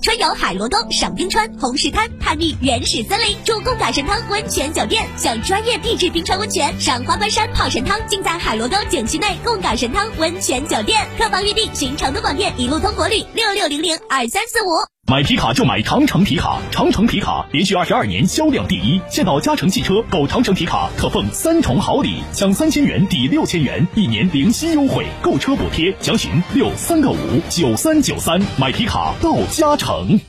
春游海螺沟、赏冰川、红石滩，探秘原始森林，住贡嘎神汤温泉酒店，享专业地质冰川温泉，赏花冠山泡神汤，尽在海螺沟景区内贡嘎神汤温泉酒店。客房预定，寻成都广电一路通国旅六六零零二三四五。买皮卡就买长城皮卡，长城皮卡连续二十二年销量第一。现到嘉诚汽车购长城皮卡，可奉三重好礼，享三千元抵六千元，一年零息优惠，购车补贴。详询六三个五九三九三。买皮卡到嘉诚。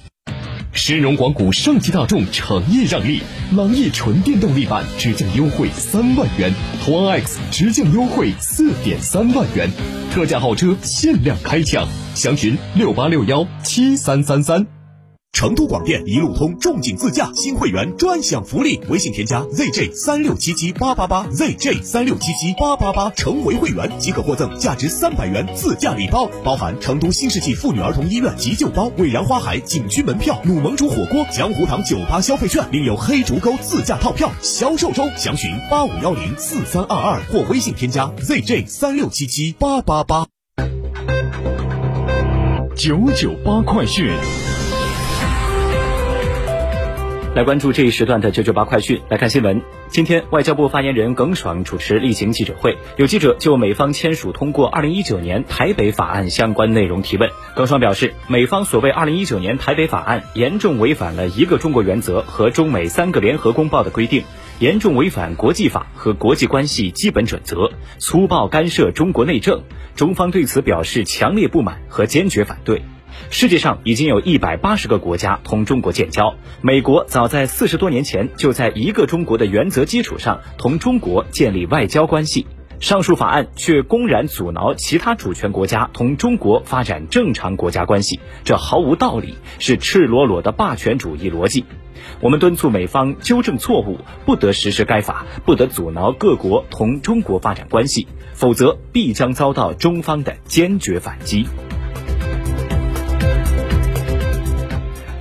深荣广谷上汽大众诚意让利，朗逸纯电动力版直降优惠三万元，途昂 X 直降优惠四点三万元，特价豪车限量开抢，详询六八六幺七三三三。成都广电一路通仲景自驾新会员专享福利，微信添加 zj 三六七七八八八 zj 三六七七八八八成为会员即可获赠价值三百元自驾礼包，包含成都新世纪妇女儿童医院急救包、蔚然花海景区门票、努盟主火锅、江湖堂酒吧消费券，另有黑竹沟自驾套票。销售中，详询八五幺零四三二二或微信添加 zj 三六七七八八八。九九八快讯。来关注这一时段的九九八快讯，来看新闻。今天，外交部发言人耿爽主持例行记者会，有记者就美方签署通过二零一九年台北法案相关内容提问。耿爽表示，美方所谓二零一九年台北法案严重违反了一个中国原则和中美三个联合公报的规定，严重违反国际法和国际关系基本准则，粗暴干涉中国内政。中方对此表示强烈不满和坚决反对。世界上已经有一百八十个国家同中国建交，美国早在四十多年前就在一个中国的原则基础上同中国建立外交关系。上述法案却公然阻挠其他主权国家同中国发展正常国家关系，这毫无道理，是赤裸裸的霸权主义逻辑。我们敦促美方纠正错误，不得实施该法，不得阻挠各国同中国发展关系，否则必将遭到中方的坚决反击。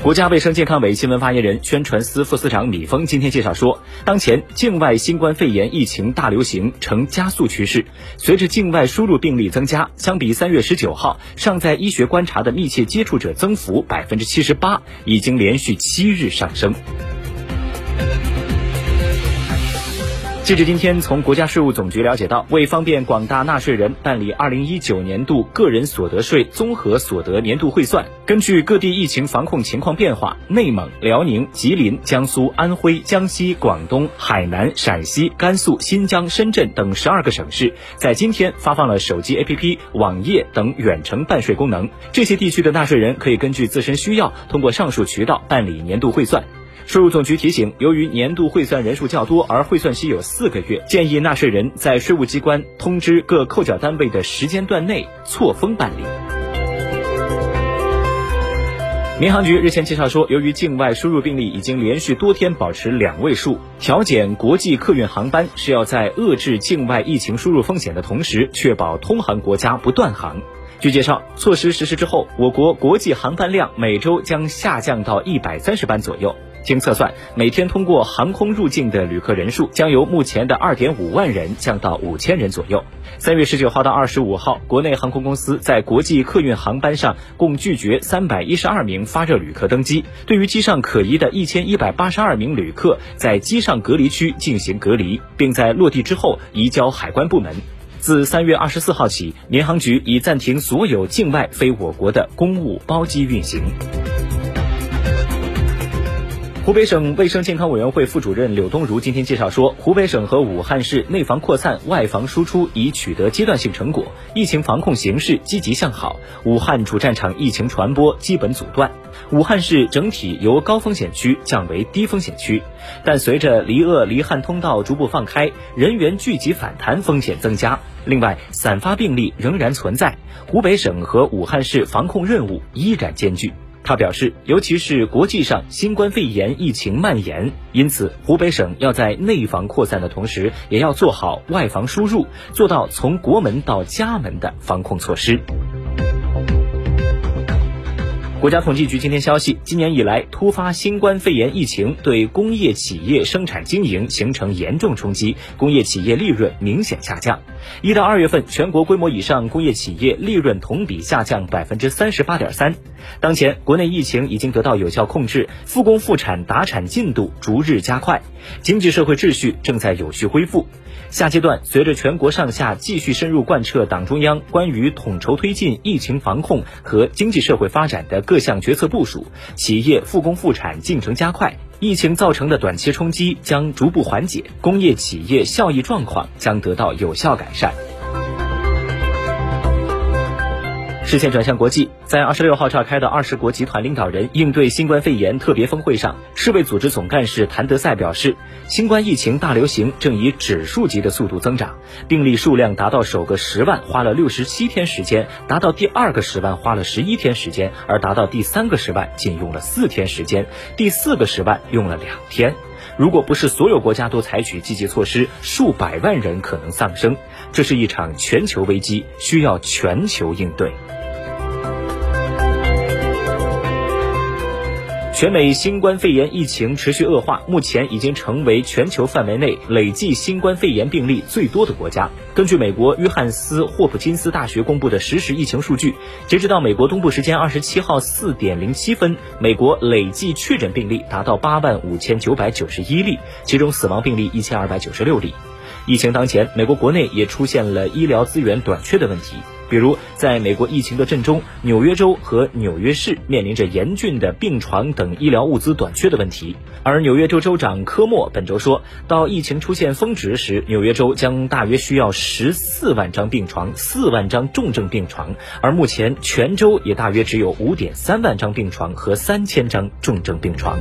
国家卫生健康委新闻发言人、宣传司副司长米峰今天介绍说，当前境外新冠肺炎疫情大流行呈加速趋势，随着境外输入病例增加，相比三月十九号尚在医学观察的密切接触者增幅百分之七十八，已经连续七日上升。截至今天，从国家税务总局了解到，为方便广大纳税人办理二零一九年度个人所得税综合所得年度汇算，根据各地疫情防控情况变化，内蒙、辽宁、吉林、江苏、安徽、江西、广东、海南、陕西、甘肃、新疆、深圳等十二个省市，在今天发放了手机 APP、网页等远程办税功能。这些地区的纳税人可以根据自身需要，通过上述渠道办理年度汇算。税务总局提醒，由于年度汇算人数较多，而汇算期有四个月，建议纳税人在税务机关通知各扣缴单位的时间段内错峰办理。民航局日前介绍说，由于境外输入病例已经连续多天保持两位数，调减国际客运航班是要在遏制境外疫情输入风险的同时，确保通航国家不断航。据介绍，措施实施之后，我国国际航班量每周将下降到一百三十班左右。经测算，每天通过航空入境的旅客人数将由目前的二点五万人降到五千人左右。三月十九号到二十五号，国内航空公司在国际客运航班上共拒绝三百一十二名发热旅客登机，对于机上可疑的一千一百八十二名旅客，在机上隔离区进行隔离，并在落地之后移交海关部门。自三月二十四号起，民航局已暂停所有境外飞我国的公务包机运行。湖北省卫生健康委员会副主任柳东如今天介绍说，湖北省和武汉市内防扩散、外防输出已取得阶段性成果，疫情防控形势积极向好，武汉主战场疫情传播基本阻断，武汉市整体由高风险区降为低风险区。但随着离鄂离汉通道逐步放开，人员聚集反弹风险增加。另外，散发病例仍然存在，湖北省和武汉市防控任务依然艰巨。他表示，尤其是国际上新冠肺炎疫情蔓延，因此湖北省要在内防扩散的同时，也要做好外防输入，做到从国门到家门的防控措施。国家统计局今天消息，今年以来，突发新冠肺炎疫情对工业企业生产经营形成严重冲击，工业企业利润明显下降。一到二月份，全国规模以上工业企业利润同比下降百分之三十八点三。当前，国内疫情已经得到有效控制，复工复产达产进度逐日加快，经济社会秩序正在有序恢复。下阶段，随着全国上下继续深入贯彻党中央关于统筹推进疫情防控和经济社会发展的各项决策部署，企业复工复产进程加快，疫情造成的短期冲击将逐步缓解，工业企业效益状况将得到有效改善。视线转向国际，在二十六号召开的二十国集团领导人应对新冠肺炎特别峰会上，世卫组织总干事谭德赛表示，新冠疫情大流行正以指数级的速度增长，病例数量达到首个十万花了六十七天时间，达到第二个十万花了十一天时间，而达到第三个十万仅用了四天时间，第四个十万用了两天。如果不是所有国家都采取积极措施，数百万人可能丧生。这是一场全球危机，需要全球应对。全美新冠肺炎疫情持续恶化，目前已经成为全球范围内累计新冠肺炎病例最多的国家。根据美国约翰斯霍普金斯大学公布的实时疫情数据，截止到美国东部时间二十七号四点零七分，美国累计确诊病例达到八万五千九百九十一例，其中死亡病例一千二百九十六例。疫情当前，美国国内也出现了医疗资源短缺的问题。比如，在美国疫情的震中，纽约州和纽约市面临着严峻的病床等医疗物资短缺的问题。而纽约州州长科莫本周说到，疫情出现峰值时，纽约州将大约需要十四万张病床、四万张重症病床，而目前全州也大约只有五点三万张病床和三千张重症病床。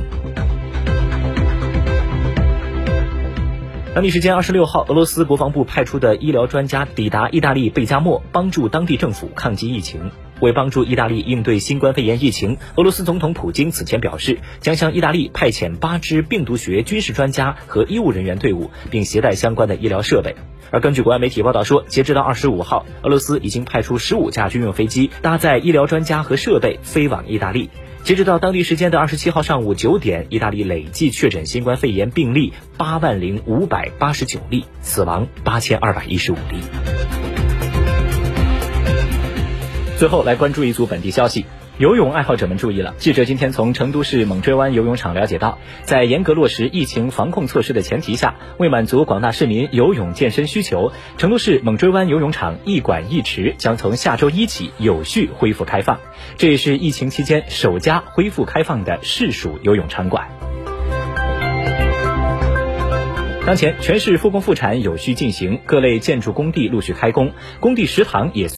当地时间二十六号，俄罗斯国防部派出的医疗专家抵达意大利贝加莫，帮助当地政府抗击疫情。为帮助意大利应对新冠肺炎疫情，俄罗斯总统普京此前表示，将向意大利派遣八支病毒学军事专家和医务人员队伍，并携带相关的医疗设备。而根据国外媒体报道说，截止到二十五号，俄罗斯已经派出十五架军用飞机，搭载医疗专家和设备飞往意大利。截止到当地时间的二十七号上午九点，意大利累计确诊新冠肺炎病例八万零五百八十九例，死亡八千二百一十五例。最后来关注一组本地消息。游泳爱好者们注意了！记者今天从成都市猛追湾游泳场了解到，在严格落实疫情防控措施的前提下，为满足广大市民游泳健身需求，成都市猛追湾游泳场一馆一池将从下周一起有序恢复开放。这也是疫情期间首家恢复开放的市属游泳场馆。当前，全市复工复产有序进行，各类建筑工地陆续开工，工地食堂也。